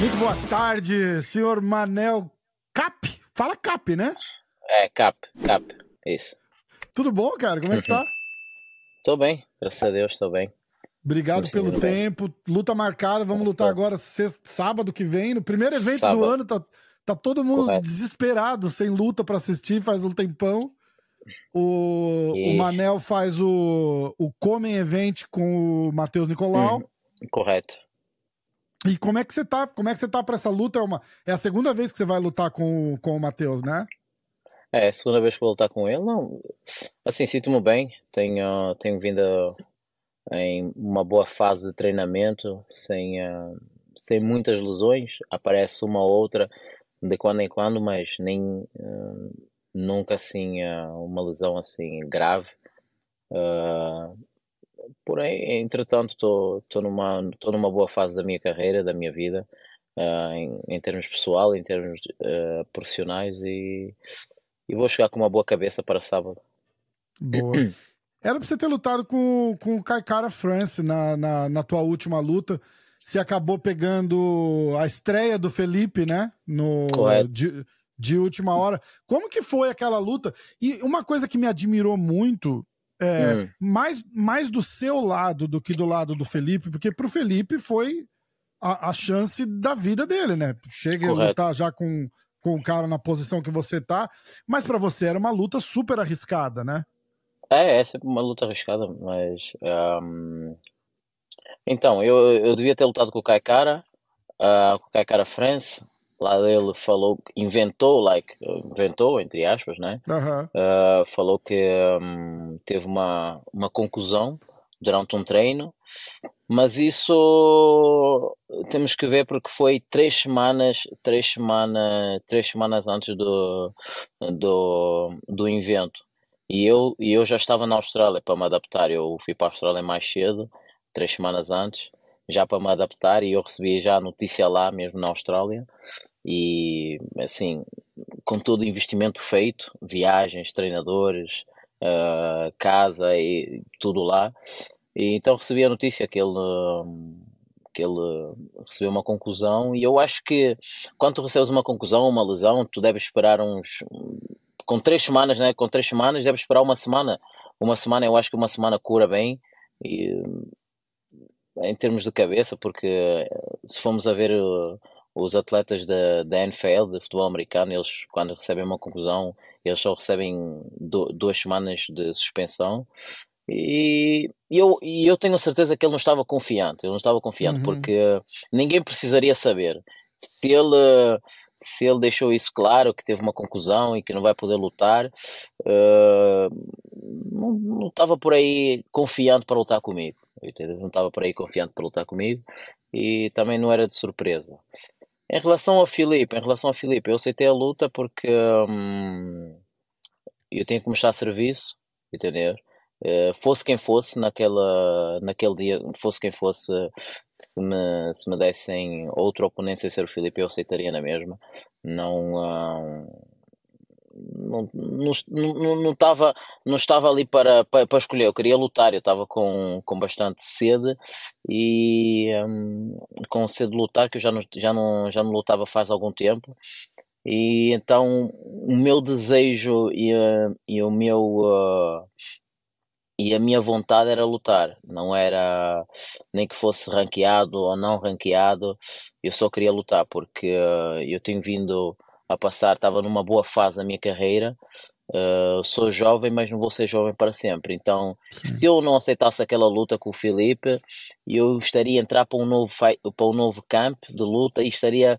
Muito boa tarde, senhor Manel Cap. Fala Cap, né? É, Cap, Cap, isso. Tudo bom, cara? Como é que tá? Tô bem, graças a Deus, tô bem. Obrigado pelo tempo. Luta marcada, vamos lutar agora sexta, sábado que vem, no primeiro evento sábado. do ano. Tá, tá todo mundo Correto. desesperado, sem luta para assistir, faz um tempão. O, e... o Manel faz o, o Comem Event com o Matheus Nicolau. Hum, correto. E como é que você tá? Como é que você tá para essa luta? É, uma, é a segunda vez que você vai lutar com, com o Matheus, né? É, a segunda vez que vou lutar com ele. Não, assim, sinto-me bem. Tenho, tenho vindo em uma boa fase de treinamento, sem, uh, sem muitas lesões. Aparece uma ou outra de quando em quando, mas nem uh, nunca assim uh, uma lesão assim grave. Uh, porém, entretanto, estou numa, tô numa boa fase da minha carreira, da minha vida, uh, em, em, termos pessoal, em termos uh, profissionais e, e vou chegar com uma boa cabeça para sábado. Boa. Era para você ter lutado com, com o Kaikara France na, na, na tua última luta. Você acabou pegando a estreia do Felipe, né? No, de, de última hora. Como que foi aquela luta? E uma coisa que me admirou muito é, hum. mais, mais do seu lado do que do lado do Felipe, porque pro Felipe foi a, a chance da vida dele, né? Chega Correto. a lutar já com, com o cara na posição que você tá, mas para você era uma luta super arriscada, né? É, é sempre uma luta arriscada, mas. Um... Então, eu, eu devia ter lutado com o Kaikara, uh, com o Kaikara France, lá ele falou, inventou, like, inventou, entre aspas, né? Uhum. Uh, falou que um, teve uma, uma conclusão durante um treino, mas isso temos que ver porque foi três semanas, três semanas, três semanas antes do, do, do invento. E eu, e eu já estava na Austrália para me adaptar. Eu fui para a Austrália mais cedo, três semanas antes, já para me adaptar, e eu recebi já a notícia lá mesmo na Austrália e assim, com todo o investimento feito, viagens, treinadores, uh, casa e tudo lá. E então recebi a notícia que ele, que ele recebeu uma conclusão e eu acho que quando tu recebes uma conclusão, uma lesão, tu deves esperar uns com três semanas, né? Com três semanas deves esperar uma semana. Uma semana, eu acho que uma semana cura bem e, em termos de cabeça, porque se formos a ver os atletas da, da NFL, de futebol americano, eles quando recebem uma conclusão, eles só recebem do, duas semanas de suspensão. E eu, e eu tenho certeza que ele não estava confiante, ele não estava confiante, uhum. porque ninguém precisaria saber se ele se ele deixou isso claro, que teve uma conclusão e que não vai poder lutar, uh, não, não estava por aí confiante para lutar comigo. Não estava por aí confiante para lutar comigo e também não era de surpresa. Em relação ao Filipe, em relação ao Filipe, eu aceitei a luta porque hum, eu tinha que mostrar serviço, entender? Uh, fosse quem fosse naquela, naquele dia, fosse quem fosse, se me, se me dessem outro oponente sem ser o Filipe, eu aceitaria na mesma. Não, uh, não, não, não, estava, não estava ali para, para, para, escolher, eu queria lutar, eu estava com, com bastante sede e um, com sede de lutar, que eu já não, já, não, já não lutava faz algum tempo. E então o meu desejo e, e o meu uh, e a minha vontade era lutar, não era nem que fosse ranqueado ou não ranqueado, eu só queria lutar porque uh, eu tenho vindo a passar, estava numa boa fase da minha carreira. Uh, sou jovem, mas não vou ser jovem para sempre. Então, se eu não aceitasse aquela luta com o Felipe, eu estaria a entrar para um novo, para um novo campo de luta e estaria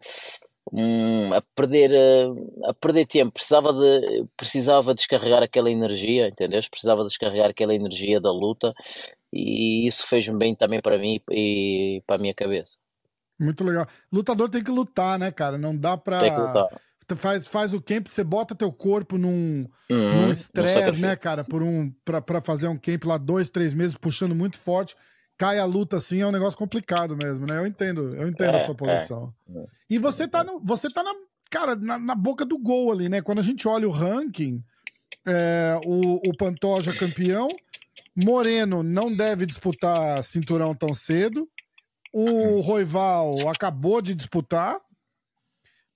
um, a perder uh, a perder tempo. Precisava de precisava descarregar aquela energia, entendeu? Precisava descarregar aquela energia da luta e isso fez-me bem também para mim e para a minha cabeça. Muito legal. Lutador tem que lutar, né, cara? Não dá para Tem que lutar faz, faz o camp, você bota teu corpo num uhum, estresse, né, cara? Por um, pra, pra fazer um camp lá dois, três meses, puxando muito forte. Cai a luta assim, é um negócio complicado mesmo, né? Eu entendo, eu entendo é, a sua posição. É. E você tá, no, você tá na, cara, na, na, boca do gol ali, né? Quando a gente olha o ranking, é, o, o Pantoja campeão, Moreno não deve disputar cinturão tão cedo. o Roival acabou de disputar.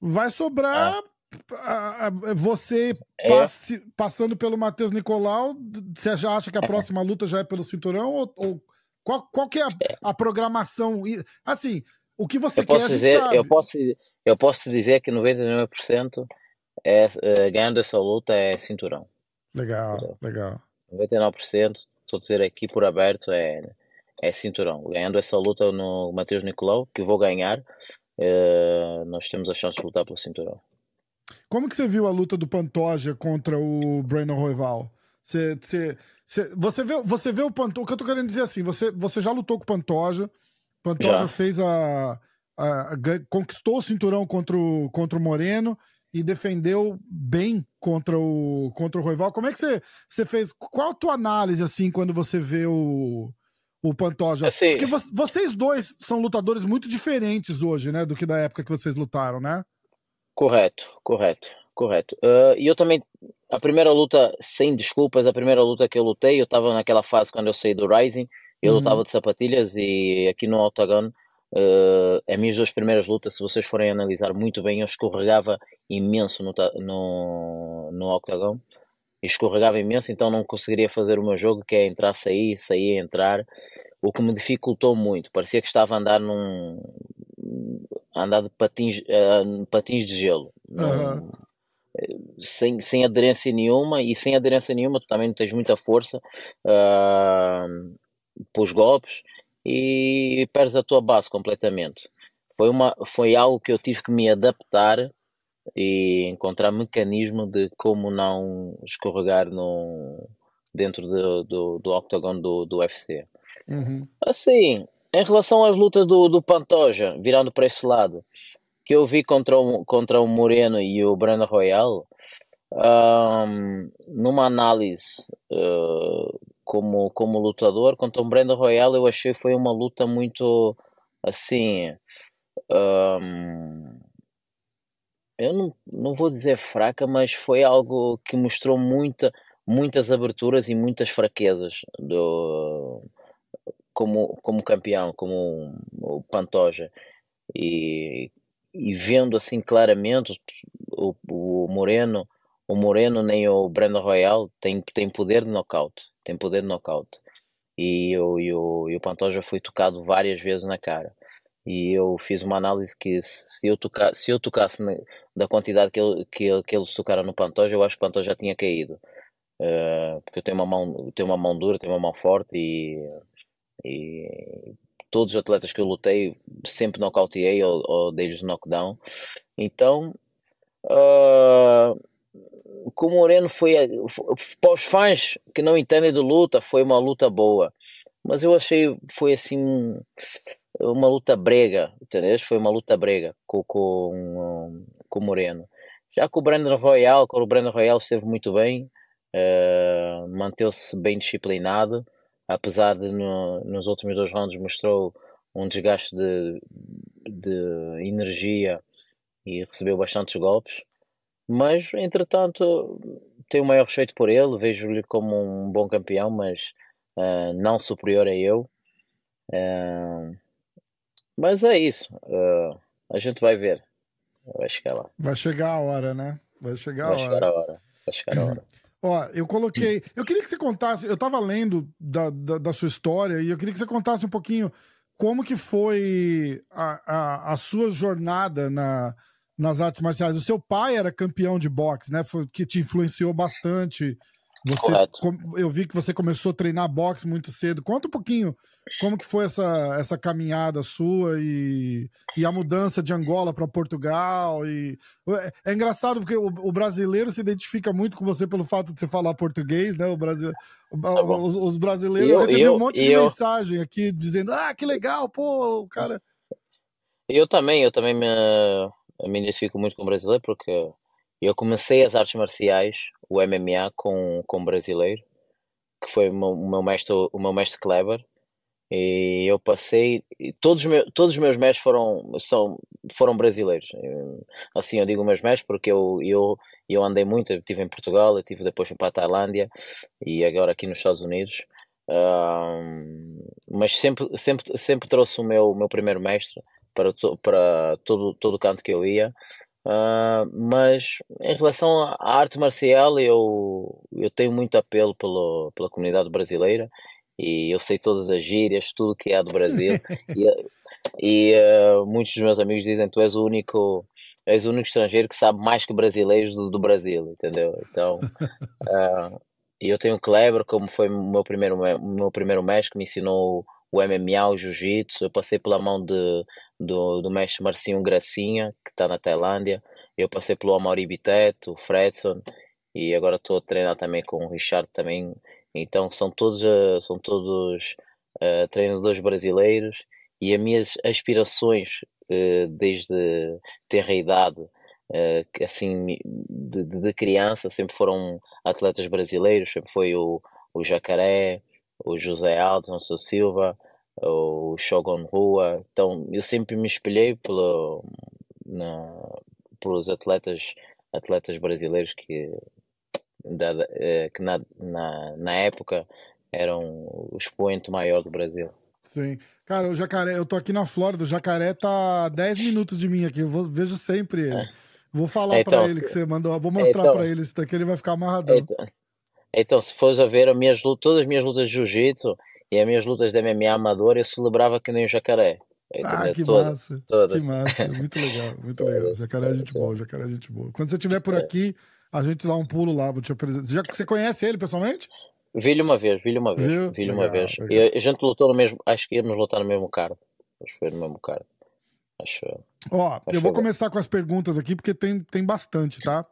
Vai sobrar ah. você é. passe, passando pelo Matheus Nicolau. Você já acha que a é. próxima luta já é pelo cinturão? Ou, ou qual, qual que é a, é. a, programação? Assim, o que você eu quer, posso dizer, Eu posso, eu posso dizer que 99% é, é, ganhando essa luta é cinturão. Legal, legal. 99%, estou a dizer aqui por aberto, é, é cinturão. Ganhando essa luta no Matheus Nicolau, que vou ganhar, nós temos a chance de lutar pelo cinturão. Como que você viu a luta do Pantoja contra o Brandon Royval? Você, você, você, vê, você vê o Pantoja. O que eu tô querendo dizer assim, você, você já lutou com o Pantoja. Pantoja já. fez a, a, a, conquistou o cinturão contra o, contra o Moreno e defendeu bem contra o contra o Roival. Como é que você, você fez? Qual a tua análise assim quando você vê o o Pantoja? Assim, Porque vo vocês dois são lutadores muito diferentes hoje, né, do que da época que vocês lutaram, né? Correto, correto, correto. Uh, e eu também a primeira luta, sem desculpas, a primeira luta que eu lutei, eu estava naquela fase quando eu saí do Rising, eu uhum. lutava de sapatilhas e aqui no Octagon Uh, as minhas duas primeiras lutas, se vocês forem analisar muito bem, eu escorregava imenso no, no, no octagon. Escorregava imenso, então não conseguiria fazer o meu jogo, que é entrar, sair, sair, entrar. O que me dificultou muito. Parecia que estava a andar num. a andar de patins, uh, patins de gelo. Uhum. Sem, sem aderência nenhuma, e sem aderência nenhuma, tu também não tens muita força uh, para os golpes e perdes a tua base completamente. Foi, uma, foi algo que eu tive que me adaptar e encontrar mecanismo de como não escorregar no, dentro do, do, do octagon do, do UFC. Uhum. Assim, em relação às lutas do, do Pantoja, virando para esse lado, que eu vi contra o, contra o Moreno e o Breno Royal, um, numa análise uh, como, como lutador. Contra o Brandon Royale eu achei que foi uma luta muito assim. Um, eu não, não vou dizer fraca, mas foi algo que mostrou muita, muitas aberturas e muitas fraquezas do, como, como campeão, como o Pantoja. E, e vendo assim claramente o, o Moreno, o Moreno nem o Brandon Royal tem, tem poder de knockout tem poder de knockout. E, e, o, e o Pantoja foi tocado várias vezes na cara. E eu fiz uma análise que se eu, tocar, se eu tocasse na, da quantidade que, ele, que, que eles tocaram no Pantoja, eu acho que o Pantoja já tinha caído. Uh, porque eu tenho uma mão, tenho uma mão dura, tenho uma mão forte e, e todos os atletas que eu lutei sempre nocauteei ou, ou dei-lhes knockdown. Então, uh, o Moreno foi, para os fãs que não entendem de luta, foi uma luta boa. Mas eu achei, foi assim, uma luta brega, entendeu? Foi uma luta brega com, com, com o Moreno. Já com o Brandon Royal, com o Brandon Royal esteve muito bem, uh, manteve-se bem disciplinado, apesar de no, nos últimos dois rounds mostrou um desgaste de, de energia e recebeu bastantes golpes. Mas, entretanto, tenho o maior respeito por ele, vejo-lhe como um bom campeão, mas uh, não superior a eu. Uh, mas é isso. Uh, a gente vai ver. Vai chegar lá. Vai chegar a hora, né? Vai chegar vai a hora. Chegar a hora. Vai chegar a hora. Ó, eu coloquei. Eu queria que você contasse. Eu tava lendo da, da, da, sua história e eu queria que você contasse um pouquinho como que foi a, a, a sua jornada na, nas artes marciais. O seu pai era campeão de boxe, né? Foi, que te influenciou bastante. Você, eu vi que você começou a treinar boxe muito cedo. Conta um pouquinho como que foi essa, essa caminhada sua e, e a mudança de Angola para Portugal. E, é, é, engraçado porque o, o, brasileiro se identifica muito com você pelo fato de você falar português, né? O Brasil, tá os, os, brasileiros eu, recebem um monte de eu... mensagem aqui dizendo: ah, que legal, pô, o cara. Eu também, eu também me eu me identifico muito com o brasileiro porque eu comecei as artes marciais, o MMA, com, com um brasileiro, que foi o meu, mestre, o meu mestre Kleber. E eu passei, todos os meus, todos os meus mestres foram, são, foram brasileiros. Assim eu digo meus mestres porque eu, eu, eu andei muito, eu estive em Portugal, estive depois para a Tailândia e agora aqui nos Estados Unidos. Uh, mas sempre, sempre, sempre trouxe o meu, meu primeiro mestre para, to, para todo, todo o canto que eu ia. Uh, mas em relação à arte marcial, eu, eu tenho muito apelo pelo, pela comunidade brasileira e eu sei todas as gírias, tudo que é do Brasil. e e uh, muitos dos meus amigos dizem tu és o único és o único estrangeiro que sabe mais que brasileiros do, do Brasil, entendeu? Então, uh, eu tenho o Kleber, como foi o meu primeiro, meu primeiro mestre, que me ensinou o MMA, o Jiu-Jitsu. Eu passei pela mão de, do, do mestre Marcinho Gracinha, que está na Tailândia. Eu passei pelo Amaury Biteto, o Fredson, e agora estou a treinar também com o Richard também. Então, são todos, uh, são todos uh, treinadores brasileiros e as minhas aspirações uh, desde ter a idade uh, assim de, de, criança sempre foram atletas brasileiros sempre foi o, o Jacaré o José Aldo São Silva o Shogun Rua então eu sempre me espelhei pelo, na, pelos atletas atletas brasileiros que da, eh, que na, na, na época eram o expoente maior do Brasil Sim. Cara, o jacaré, eu tô aqui na Flórida, o jacaré tá a 10 minutos de mim aqui, eu vou, vejo sempre ele. É. Vou falar então, pra ele que você mandou, vou mostrar então, pra ele isso daqui, ele vai ficar amarradão. Então, então se fores a ver as minhas, todas as minhas lutas de jiu-jitsu e as minhas lutas de MMA amador, eu celebrava que nem o jacaré. Ah, que massa. Que massa. Muito legal, muito legal. Jacaré é gente boa, jacaré é gente boa. Quando você estiver por é. aqui, a gente dá um pulo lá, vou te apresentar. Já, você conhece ele pessoalmente? Vi-lhe uma vez, vi-lhe uma vez, Viu? vi-lhe uma vez. E a gente lutou no mesmo, acho que íamos lutar no mesmo card. Acho que foi no mesmo card. Acho, Ó, acho eu vou começar com as perguntas aqui, porque tem, tem bastante, tá?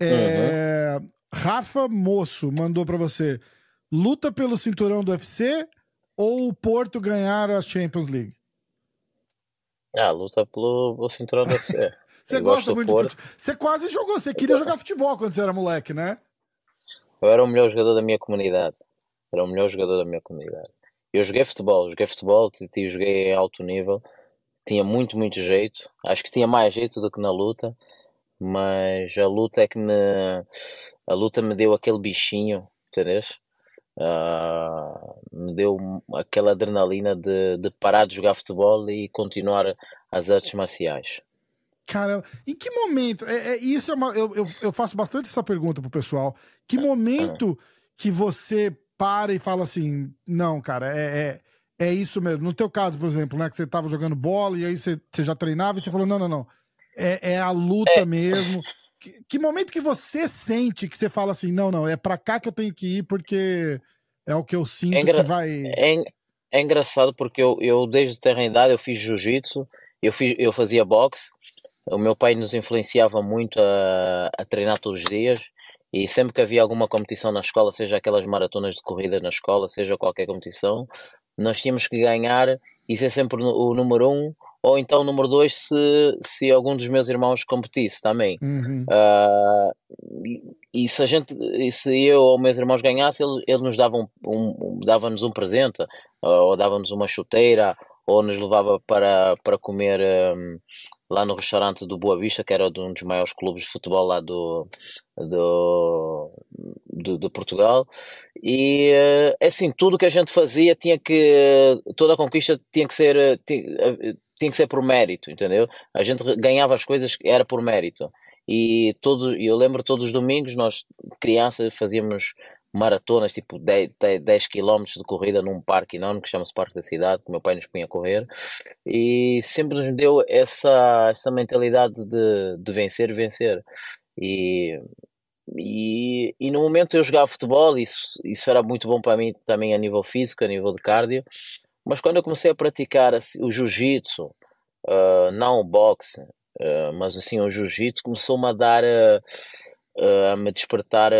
É... Uhum. Rafa Moço mandou para você: luta pelo cinturão do UFC ou o Porto ganhar a Champions League? Ah, luta pelo, cinturão do UFC. você gosta muito de futebol. Você quase jogou, você queria jogar futebol quando você era moleque, né? Eu era o melhor jogador da minha comunidade. Era o melhor jogador da minha comunidade. Eu joguei futebol, joguei futebol, joguei em alto nível. Tinha muito, muito jeito. Acho que tinha mais jeito do que na luta. Mas a luta é que me. A luta me deu aquele bichinho, entendeu? Uh, me deu aquela adrenalina de, de parar de jogar futebol e continuar as artes marciais. Cara, em que momento? É, é isso é uma, eu, eu, eu, faço bastante essa pergunta pro pessoal. Que momento que você para e fala assim, não, cara, é, é, é isso mesmo. No teu caso, por exemplo, né, que você tava jogando bola e aí você, você já treinava e você falou, não, não, não. É, é a luta é. mesmo. Que, que, momento que você sente que você fala assim, não, não, é pra cá que eu tenho que ir porque é o que eu sinto é que vai... É, é engraçado porque eu, eu desde ter idade eu fiz jiu-jitsu, eu, eu fazia boxe, o meu pai nos influenciava muito a, a treinar todos os dias e sempre que havia alguma competição na escola, seja aquelas maratonas de corrida na escola, seja qualquer competição, nós tínhamos que ganhar e ser sempre o número um, ou então número dois se, se algum dos meus irmãos competisse também. Uhum. Uh, e, e, se a gente, se eu ou meus irmãos ganhassem, ele, ele nos dava um, um dava-nos um presente, ou dava-nos uma chuteira, ou nos levava para, para comer um, lá no restaurante do Boa Vista, que era de um dos maiores clubes de futebol lá do, do, do, de Portugal. E é assim, tudo que a gente fazia tinha que. toda a conquista tinha que ser. Tinha, tinha que ser por mérito, entendeu? A gente ganhava as coisas era por mérito. E todo, eu lembro todos os domingos, nós, crianças, fazíamos maratonas, tipo 10, 10 km de corrida num parque enorme que chama-se Parque da Cidade, que meu pai nos punha a correr, e sempre nos deu essa, essa mentalidade de, de vencer, vencer. E, e, e no momento eu jogava futebol, isso, isso era muito bom para mim também a nível físico, a nível de cardio, mas quando eu comecei a praticar assim, o jiu-jitsu, uh, não o boxe, uh, mas assim o jiu-jitsu, começou-me a dar, uh, a me despertar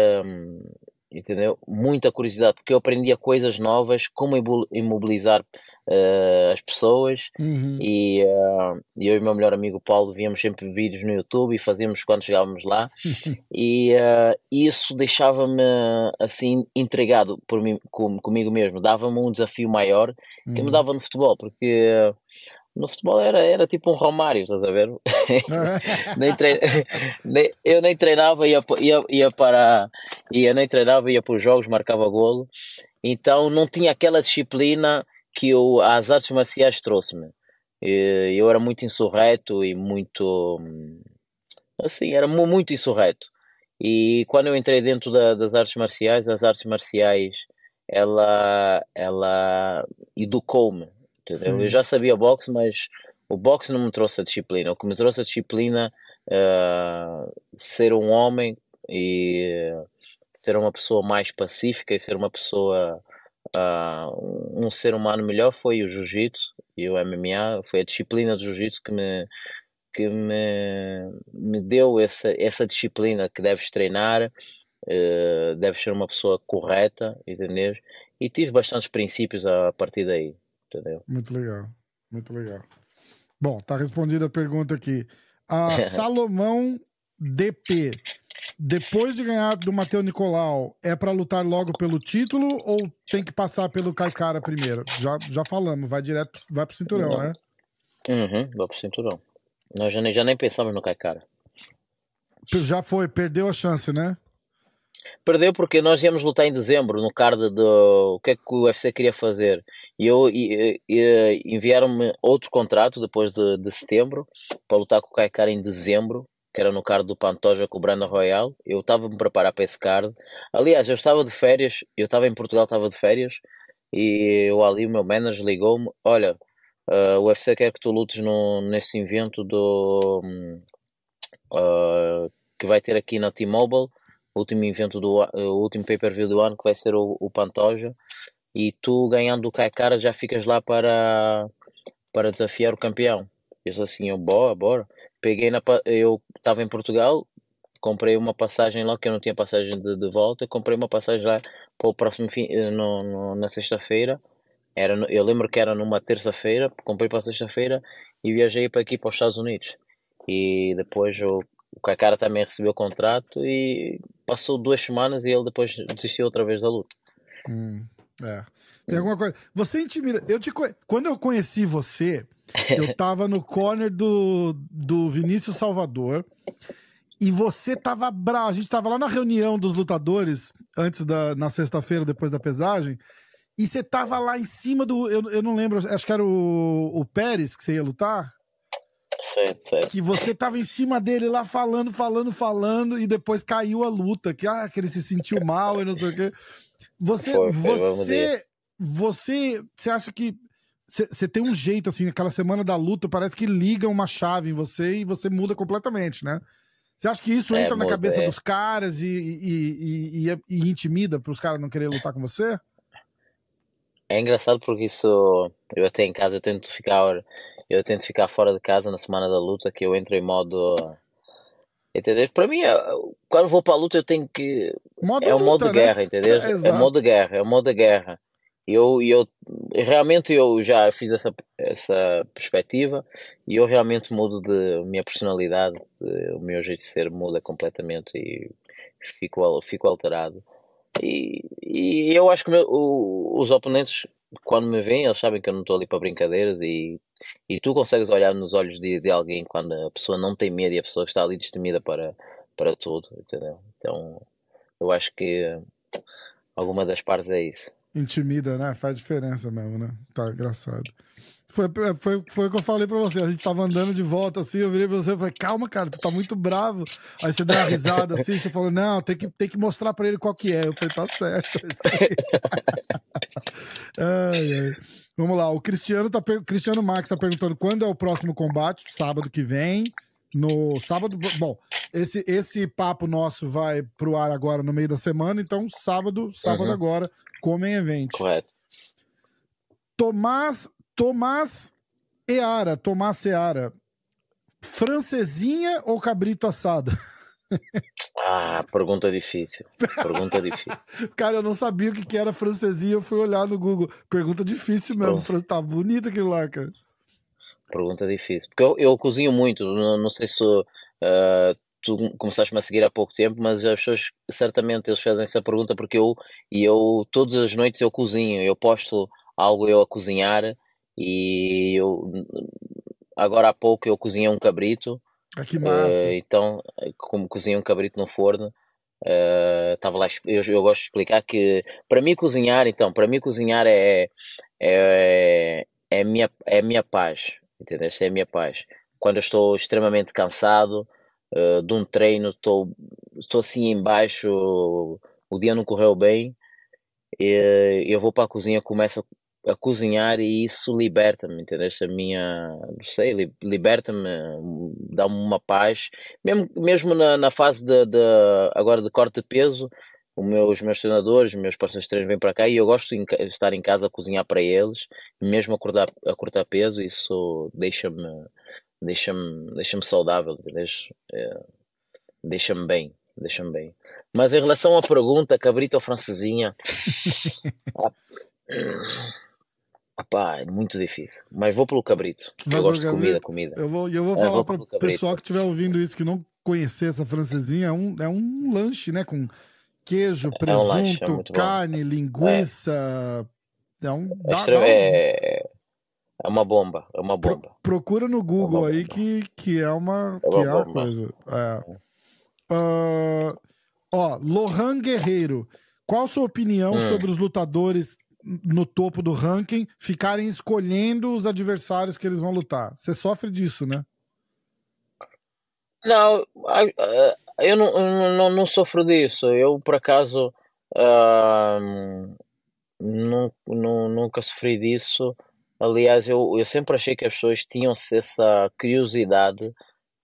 entendeu? Muita curiosidade, porque eu aprendia coisas novas, como imobilizar uh, as pessoas uhum. e uh, eu e o meu melhor amigo Paulo víamos sempre vídeos no YouTube e fazíamos quando chegávamos lá e uh, isso deixava-me assim intrigado por mim, com, comigo mesmo, dava-me um desafio maior que uhum. me dava no futebol, porque no futebol era, era tipo um Romário, estás a ver? nem trein... nem, eu nem treinava, ia, ia, ia para. Ia, nem treinava, ia para os jogos, marcava golo. Então não tinha aquela disciplina que eu, as artes marciais trouxe-me. Eu era muito insurreto e muito. Assim, era muito insurreto. E quando eu entrei dentro da, das artes marciais, as artes marciais ela, ela educou-me. Eu já sabia boxe, mas o boxe não me trouxe a disciplina. O que me trouxe a disciplina uh, ser um homem e ser uma pessoa mais pacífica e ser uma pessoa uh, um ser humano melhor foi o jiu-jitsu e o MMA foi a disciplina do jiu-jitsu que me que me, me deu essa, essa disciplina que deves treinar uh, deves ser uma pessoa correta entendeu? e tive bastantes princípios a partir daí entendeu? muito legal muito legal bom tá respondida a pergunta aqui a Salomão DP depois de ganhar do Matheus Nicolau, é para lutar logo pelo título ou tem que passar pelo Caicara primeiro? Já, já falamos, vai direto, vai pro cinturão, Não. né? Uhum, vai pro cinturão. Nós já nem, já nem pensamos no Caicara. Já foi, perdeu a chance, né? Perdeu porque nós íamos lutar em dezembro no card do o que é que o UFC queria fazer. E eu enviaram-me outro contrato depois de, de setembro para lutar com o Caicara em dezembro que era no card do Pantoja com o Brandon Royal. Eu estava a me preparar para esse card. Aliás, eu estava de férias, eu estava em Portugal, estava de férias, e eu ali, o meu manager ligou-me: Olha, uh, o UFC quer que tu lutes no, nesse evento do. Uh, que vai ter aqui na T-Mobile, o último evento do o último pay-per-view do ano, que vai ser o, o Pantoja, e tu ganhando o Kaikara já ficas lá para, para desafiar o campeão. Eu disse assim: eu, Bora, bora peguei na eu estava em Portugal comprei uma passagem lá que eu não tinha passagem de, de volta comprei uma passagem lá para o próximo fim eh, no, no na sexta-feira. Era eu lembro que era numa terça-feira comprei para sexta-feira e viajei para aqui para os Estados Unidos. E depois o, o Kakara também recebeu o contrato e passou duas semanas e ele depois desistiu outra vez da luta. Hum, é. Tem alguma coisa. Você intimida. Eu te Quando eu conheci você, eu tava no corner do, do Vinícius Salvador. E você tava bravo. A gente tava lá na reunião dos lutadores, antes da. na sexta-feira, depois da pesagem. E você tava lá em cima do. Eu, eu não lembro, acho que era o, o Pérez que você ia lutar. Certo, certo. Que você tava em cima dele lá falando, falando, falando, e depois caiu a luta. Que, ah, que ele se sentiu mal e não sei o quê. Você. Foi, você. Você. Você acha que você tem um jeito, assim, aquela semana da luta, parece que liga uma chave em você e você muda completamente, né? Você acha que isso é, entra na cabeça é. dos caras e, e, e, e intimida para os caras não quererem lutar com você? É engraçado porque isso eu até em casa eu tento ficar eu tento ficar fora de casa na semana da luta que eu entro em modo entendeu? Para mim é, quando vou para a luta eu tenho que modo é o modo de né? guerra, entendeu? É, é modo de guerra, é modo de guerra. Eu, eu realmente eu já fiz essa, essa perspectiva e eu realmente mudo de minha personalidade, de, o meu jeito de ser muda completamente e fico, fico alterado. E, e eu acho que meu, o, os oponentes, quando me veem, eles sabem que eu não estou ali para brincadeiras e, e tu consegues olhar nos olhos de, de alguém quando a pessoa não tem medo e a pessoa está ali destemida para, para tudo, entendeu? Então eu acho que alguma das partes é isso. Intimida, né? Faz diferença mesmo, né? Tá engraçado. Foi, foi, foi o que eu falei pra você. A gente tava andando de volta assim, eu virei pra você e falei, calma, cara, tu tá muito bravo. Aí você deu uma risada assim, você falou, não, tem que, tem que mostrar pra ele qual que é. Eu falei, tá certo. ai, ai. Vamos lá, o Cristiano, tá, Cristiano Max tá perguntando quando é o próximo combate, sábado que vem. No sábado, bom, esse, esse papo nosso vai pro ar agora no meio da semana, então sábado, sábado uhum. agora, Comem Event. Correto. Tomás, Tomás Eara, Tomás Seara, francesinha ou cabrito assado? Ah, pergunta difícil. Pergunta difícil. Cara, eu não sabia o que era francesinha, eu fui olhar no Google. Pergunta difícil mesmo. Pronto. Tá bonito aquilo lá, cara. Pergunta difícil. Porque eu, eu cozinho muito, não, não sei se uh, tu começaste-me a seguir há pouco tempo, mas as pessoas certamente eles fazem essa pergunta porque eu e eu todas as noites eu cozinho, eu posto algo eu a cozinhar e eu agora há pouco eu cozinhei um cabrito. Ah, que massa. Uh, então, como cozinhei um cabrito no forno, Estava uh, lá, eu, eu gosto de explicar que para mim cozinhar, então, para mim cozinhar é, é, é, a minha, é minha paz, entendeu? É a minha paz. Quando eu estou extremamente cansado uh, de um treino, estou, estou assim embaixo, o dia não correu bem, e, eu vou para a cozinha, começo a cozinhar e isso liberta-me, entendeste? A minha, não sei, liberta-me, dá-me uma paz, mesmo, mesmo na, na fase de, de, agora de corte de peso, meu, os meus treinadores, meus parceiros de treino vêm para cá e eu gosto de estar em casa a cozinhar para eles, mesmo a cortar, a cortar peso, isso deixa-me deixa-me deixa saudável, é, deixa-me bem, deixa-me bem. Mas em relação à pergunta, cabrito ou francesinha, Pá, é muito difícil. Mas vou pelo cabrito. Vai eu gosto de comida, comida. Eu vou, eu vou é, falar para o pessoal que estiver ouvindo isso, que não conhecer essa francesinha, é um, é um lanche, né? Com queijo, presunto, é um lanche, é carne, linguiça. É, é um. É dá, dá um... É, é uma bomba, é uma bomba. Pro, procura no Google aí que, que é uma, que é uma coisa. É. Uh, ó, Lohan Guerreiro. Qual a sua opinião hum. sobre os lutadores no topo do ranking ficarem escolhendo os adversários que eles vão lutar. Você sofre disso, né? Não, eu não, não, não sofro disso. Eu, por acaso, uh, nunca sofri disso. Aliás, eu, eu sempre achei que as pessoas tinham essa curiosidade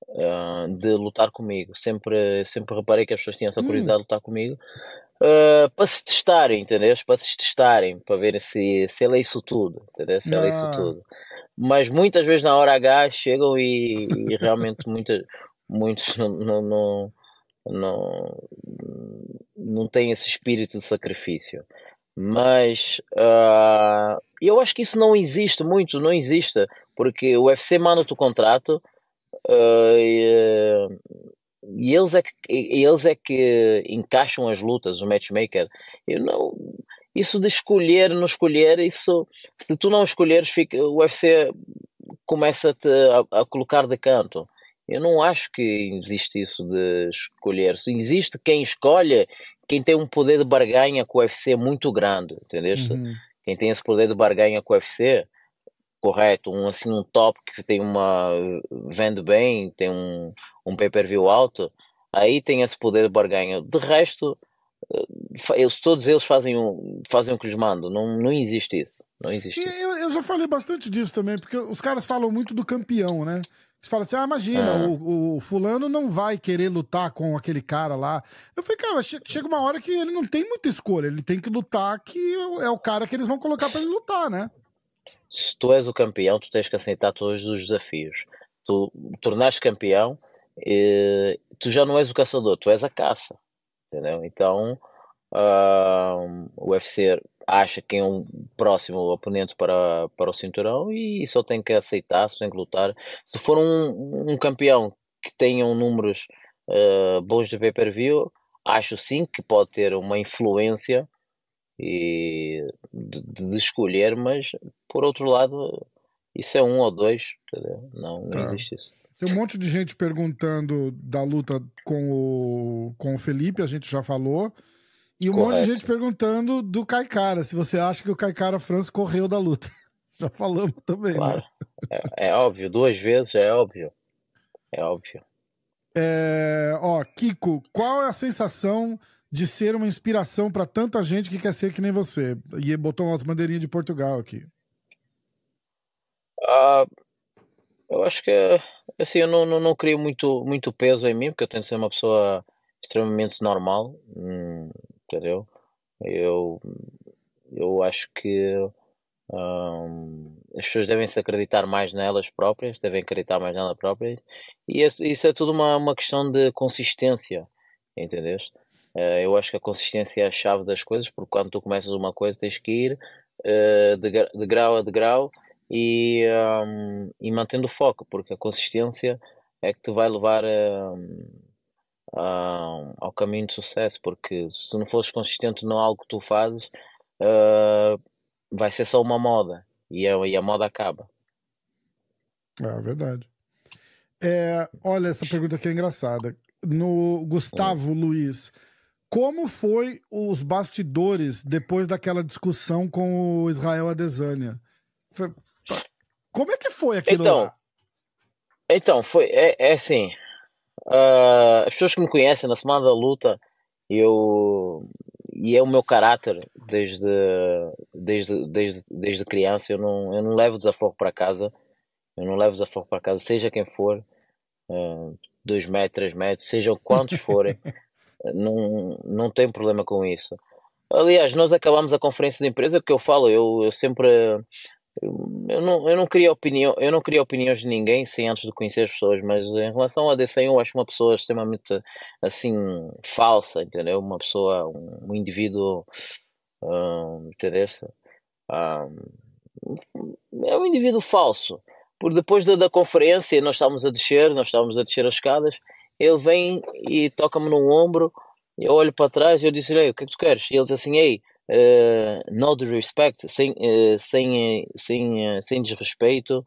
uh, de lutar comigo. Sempre, sempre reparei que as pessoas tinham essa hum. curiosidade hum. de lutar comigo uh, para se testarem, entendeu? Para se testarem, para verem se, se ele é isso tudo, entendeu? Se ele é isso tudo. Mas muitas vezes na hora H chegam e, e realmente muitas, muitos não, não, não, não, não têm esse espírito de sacrifício. Mas uh, eu acho que isso não existe muito, não existe, porque o UFC manda-te o contrato uh, e, e eles é que, eles é que encaixam as lutas, o matchmaker. Eu não, isso de escolher, não escolher, isso se tu não escolheres, fica, o UFC começa-te a, a, colocar de canto. Eu não acho que existe isso de escolher. Se existe quem escolhe, quem tem um poder de barganha com o UFC muito grande, entendeste? Uhum. Quem tem esse poder de barganha com o UFC, correto, um assim um top que tem uma vende bem, tem um, um pay-per-view alto, aí tem esse poder de barganha. De resto, eh, eles, todos eles fazem, um, fazem o que lhes mandam. Não, não existe isso. Não existe. Eu, eu, já falei bastante disso também, porque os caras falam muito do campeão, né? Eles falam assim: ah, imagina, é. o, o, fulano não vai querer lutar com aquele cara lá. Eu falei, cara, chega uma hora que ele não tem muita escolha, ele tem que lutar que é o cara que eles vão colocar para ele lutar, né? Se tu és o campeão, tu tens que aceitar todos os desafios. Tu tornaste campeão, e, tu já não és o caçador, tu és a caça, entendeu? Então uh, o UFC acha quem é um próximo oponente para, para o cinturão e só tem que aceitar, só tem que lutar. Se for um, um campeão que tenha números uh, bons de pay-per-view, acho sim que pode ter uma influência e de, de, escolher, mas por outro lado, isso é um ou dois, entendeu? Não, não tá. existe isso. Tem um monte de gente perguntando da luta com o, com o Felipe, a gente já falou. E um Correto. monte de gente perguntando do Caicara, se você acha que o Caicara França correu da luta. Já falamos também. Né? Claro. Né? É, é, óbvio, duas vezes é óbvio. É óbvio. É, ó, Kiko, qual é a sensação de ser uma inspiração para tanta gente que quer ser que nem você? E botou uma bandeirinha de Portugal aqui. Uh, eu acho que assim, eu não, não, não crio muito, muito peso em mim, porque eu tento ser uma pessoa extremamente normal, hum, entendeu? Eu, eu acho que hum, as pessoas devem se acreditar mais nelas próprias, devem acreditar mais nelas próprias, e isso, é tudo uma, uma questão de consistência, entendeste? Uh, eu acho que a consistência é a chave das coisas, porque quando tu começas uma coisa tens que ir uh, de, grau a de grau e, um, e mantendo o foco, porque a consistência é que te vai levar um, ao caminho de sucesso, porque se não fores consistente no algo que tu fazes, uh, vai ser só uma moda e a, e a moda acaba. É verdade. É, olha, essa pergunta aqui é engraçada. No Gustavo hum. Luiz, Como foi os bastidores depois daquela discussão com o Israel Adesanya? Como é que foi aquilo então, lá? Então, foi, é, é assim, uh, as pessoas que me conhecem na semana da luta, eu, e é o meu caráter desde, desde, desde, desde criança, eu não, eu não levo desafogo para casa, eu não levo desafogo para casa, seja quem for, uh, dois metros, três metros, sejam quantos forem, não, não tem problema com isso. Aliás, nós acabamos a conferência de empresa porque eu falo, eu, eu sempre eu não, eu não queria opinião, eu não queria opiniões de ninguém sem antes de conhecer as pessoas, mas em relação ao ADC eu acho uma pessoa extremamente assim falsa, entendeu? Uma pessoa, um, um indivíduo, um, entendeste? Um, é um indivíduo falso. Por depois da, da conferência, nós estávamos a descer, nós estávamos a descer as escadas, ele vem e toca-me no ombro, eu olho para trás e eu disse-lhe, o que é que tu queres? E ele diz assim, ei, uh, no disrespect, sem, uh, sem, sem, uh, sem desrespeito,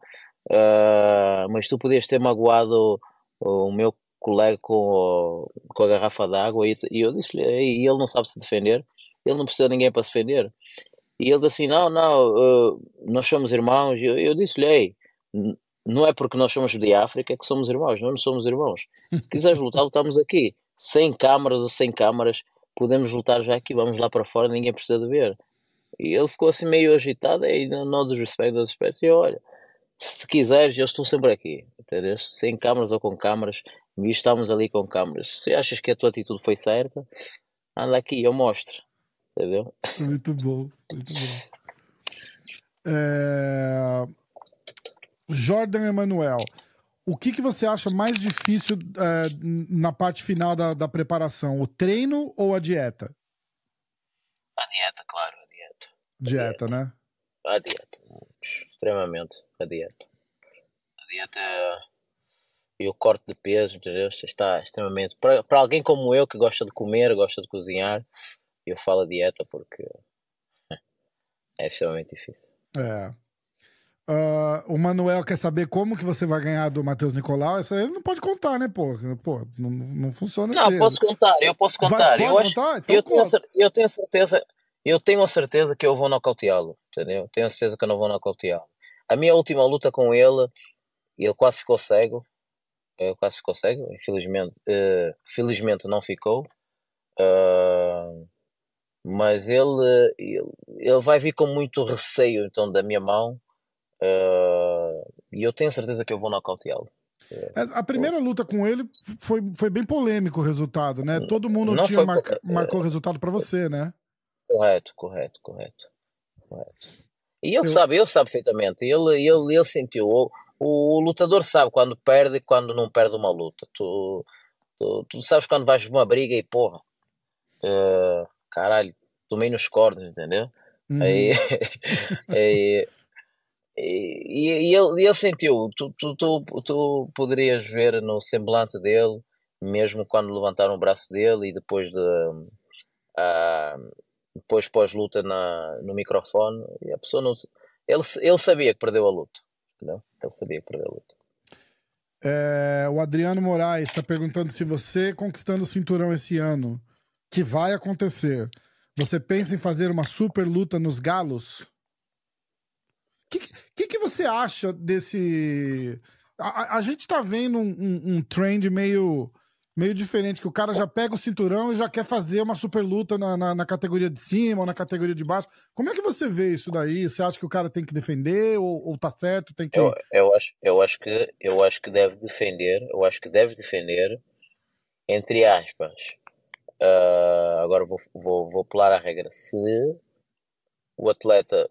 mas tu podias ter magoado o, meu colega com, com a garrafa d'água e, e eu disse-lhe, e ele não sabe se defender, ele não precisa de ninguém para se defender. E ele disse assim, não, não, nós somos irmãos. Eu, eu disse-lhe, não é porque nós somos de África que somos irmãos, nós não somos irmãos. Se quiseres lutar, lutamos aqui. Sem câmaras ou sem câmaras, podemos lutar já aqui, vamos lá para fora, ninguém precisa de ver. E ele ficou assim meio agitado, e não desrespeito, não desrespeito, e olha, se quiseres, eu estou sempre aqui? Sem câmaras ou com câmaras, e estamos ali com câmaras. Se achas que a tua atitude foi certa, anda aqui, eu mostro, entendeu? Muito bom, muito bom. É... Jordan Emanuel o que, que você acha mais difícil é, na parte final da, da preparação? O treino ou a dieta? A dieta, claro, a dieta. Dieta, a dieta. né? A dieta, extremamente, a dieta. A dieta e o corte de peso, entendeu? Está extremamente. Para, para alguém como eu que gosta de comer, gosta de cozinhar, eu falo dieta porque é extremamente difícil. É. Uh, o Manuel quer saber como que você vai ganhar do Matheus Nicolau. Isso aí não pode contar, né, pô? Pô, não, não funciona Não, assim. posso contar, eu posso contar. Vai, eu, acho, contar? Então, eu, tenho, eu tenho certeza, eu tenho a certeza que eu vou nocauteá-lo, entendeu? Tenho a certeza que eu não vou nocauteá-lo. A minha última luta com ele, ele quase ficou cego. Ele quase ficou cego, infelizmente. Uh, felizmente não ficou. Uh, mas ele, ele, ele vai vir com muito receio então da minha mão e eu tenho certeza que eu vou nocauteá-lo. É, a primeira luta com ele foi, foi bem polêmico o resultado, né? Todo mundo não tinha marca, marcou o resultado para você, né? Correto, correto, correto. correto. E ele eu... sabe, ele sabe perfeitamente. Ele, ele, ele sentiu. O, o, lutador sabe quando perde e quando não perde uma luta. Tu, tu, tu sabes quando vais uma briga e porra, uh, caralho, tomei nos cordos, entendeu? Uhum. Aí, aí, e, e, ele, ele sentiu, tu, tu, tu, tu poderias ver no semblante dele, mesmo quando levantaram o braço dele e depois de uh, depois pós-luta no microfone, a pessoa não ele, ele sabia que perdeu a luta. Não? Ele sabia que perdeu a luta. É, o Adriano Moraes está perguntando se você conquistando o cinturão esse ano, que vai acontecer, você pensa em fazer uma super luta nos galos? Que, que, que você acha desse. A, a gente tá vendo um, um, um, trend meio, meio diferente, que o cara já pega o cinturão e já quer fazer uma super luta na, na, na, categoria de cima ou na categoria de baixo. Como é que você vê isso daí? Você acha que o cara tem que defender ou, ou tá certo? Tem que... eu, eu, acho, eu, acho que, eu acho que deve defender, eu acho que deve defender, entre aspas. Uh, agora vou, vou, vou pular a regra. Se o atleta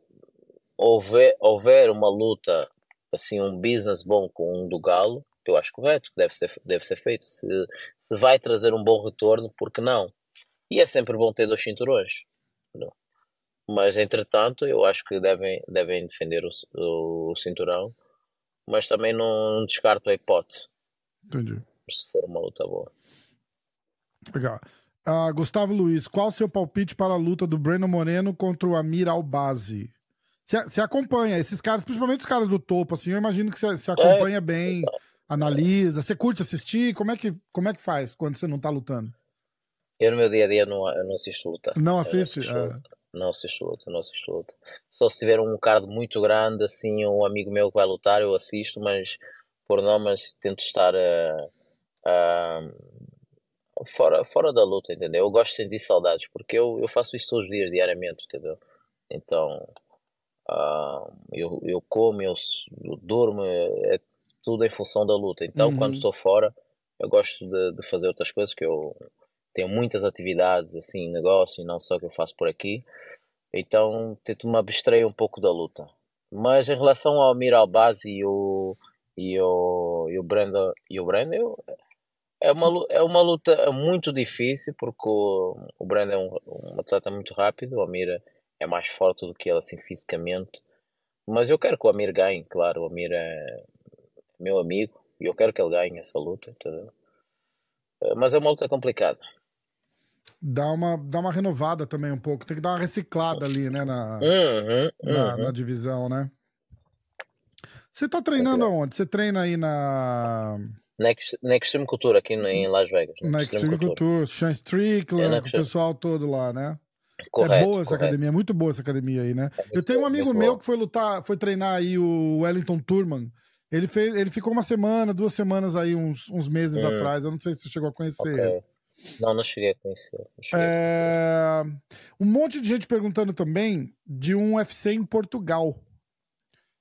houver, houver uma luta, assim, um business bom com um do Galo, eu acho correto, que deve ser, deve ser feito. Se, se vai trazer um bom retorno, por que não? E é sempre bom ter dois cinturões. Não. Mas, entretanto, eu acho que devem, devem defender o, o, o cinturão, mas também não, não descarto a hipótese. Entendi. Se for uma luta boa. Legal. Uh, Gustavo Luiz, qual o seu palpite para a luta do Breno Moreno contra o Amir Albazi? Você acompanha esses caras, principalmente os caras do topo, assim, eu imagino que você acompanha é. bem, analisa, você curte assistir, como é, que, como é que faz quando você não tá lutando? Eu no meu dia a dia não, não assisto luta. Não assiste? Não assisto, ah. não assisto luta, não assisto luta. Só se tiver um card muito grande, assim, um amigo meu que vai lutar, eu assisto, mas por normas tento estar uh, uh, fora, fora da luta, entendeu? Eu gosto de sentir saudades, porque eu, eu faço isso todos os dias, diariamente, entendeu? Então, uh, eu, eu como, eu, eu durmo, é, é, tudo em função da luta. Então, uhum. quando estou fora, eu gosto de, de fazer outras coisas que eu tenho muitas atividades, assim, negócio, e não só que eu faço por aqui. Então tento me abstrair um pouco da luta. Mas em relação ao Amir Albaz e o, e o, e o Brandon, e o Brandon eu, é, uma, é uma luta muito difícil porque o, o Brandon é um, um atleta muito rápido, o Amir é mais forte do que ele assim fisicamente. Mas eu quero que o Amir ganhe, claro, o Amir é meu amigo e eu quero que ele ganhe essa luta, entendeu? Mas é uma luta complicada dá uma, dá uma renovada também um pouco. Tem que dar uma reciclada ali, né? Na, uhum, uhum. na, na, divisão, né? Você tá treinando aonde? Você treina aí na. Na Extreme Culture, aqui em Las Vegas. Na Extreme, Extreme Culture, Sean Strickland, é o pessoal todo lá, né? Correto, é boa essa correto. academia, é muito boa essa academia aí, né? É eu tenho um amigo meu que foi lutar, foi treinar aí o Wellington Turman. Ele, fez, ele ficou uma semana, duas semanas aí, uns, uns meses hum. atrás. Eu não sei se você chegou a conhecer okay. Não, não cheguei a conhecer. Cheguei é... a conhecer. Um monte de gente perguntando também de um UFC em Portugal.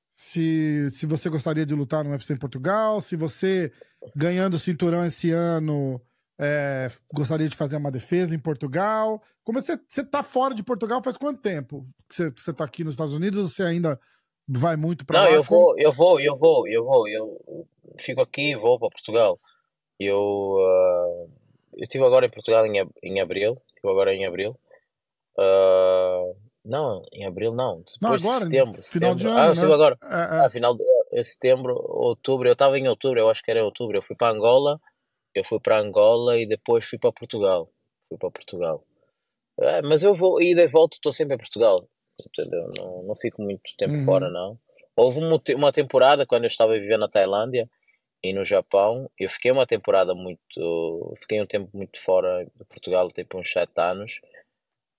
Se, se você gostaria de lutar no UFC em Portugal, se você, ganhando o cinturão esse ano, é, gostaria de fazer uma defesa em Portugal. Como você, você tá fora de Portugal faz quanto tempo você, você tá aqui nos Estados Unidos ou você ainda vai muito para lá? Não, eu vou, eu vou, eu vou, eu vou, eu fico aqui e vou para Portugal. Eu uh, eu estive agora em Portugal em, em abril. Estive agora em abril. Uh, não, em abril não. Depois não, agora, de setembro. Final setembro. de ano. Ah, eu estive né? agora. É, é. Ah, final de é, setembro, outubro. Eu estava em outubro, eu acho que era em outubro. Eu fui para Angola. Eu fui para Angola e depois fui para Portugal. Fui para Portugal. É, mas eu vou e de volta, estou sempre em Portugal. Entendeu? Não, não fico muito tempo uhum. fora, não. Houve uma temporada quando eu estava vivendo na Tailândia e no Japão. Eu fiquei uma temporada muito. Fiquei um tempo muito fora de Portugal, tipo uns 7 anos.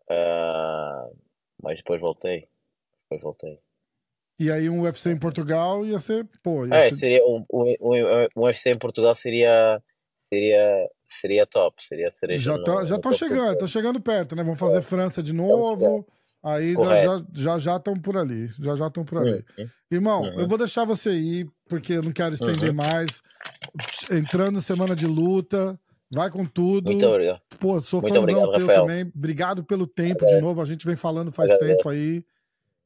Uh, mas depois voltei. Depois voltei. E aí um UFC em Portugal ia ser. Pô, ia é, ser... seria um, um, um, UFC em Portugal seria. Seria, seria top, seria cereja. Já estão já tô chegando, estão chegando perto, né? Vamos fazer é. França de novo. Aí já já já estão por ali. Já já estão por ali. Uhum. Irmão, uhum. eu vou deixar você ir porque eu não quero estender uhum. mais. Entrando semana de luta, vai com tudo. Muito obrigado. Pô, sou Muito obrigado, teu Rafael. também. Obrigado pelo tempo de novo. A gente vem falando faz tempo aí.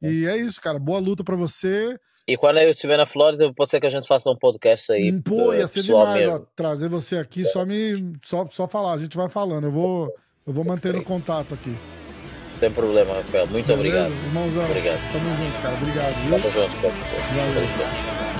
E é isso, cara. Boa luta para você. E quando eu estiver na Flórida, pode ser que a gente faça um podcast aí. Hum, pô, ia ser demais, ó, trazer você aqui, só me só, só falar, a gente vai falando. Eu vou eu vou mantendo contato aqui. Sem problema, Rafael. Muito Beleza? obrigado. Irmãozão. Obrigado. Tamo junto, cara. Obrigado, viu? Tamo junto, cara. Valeu.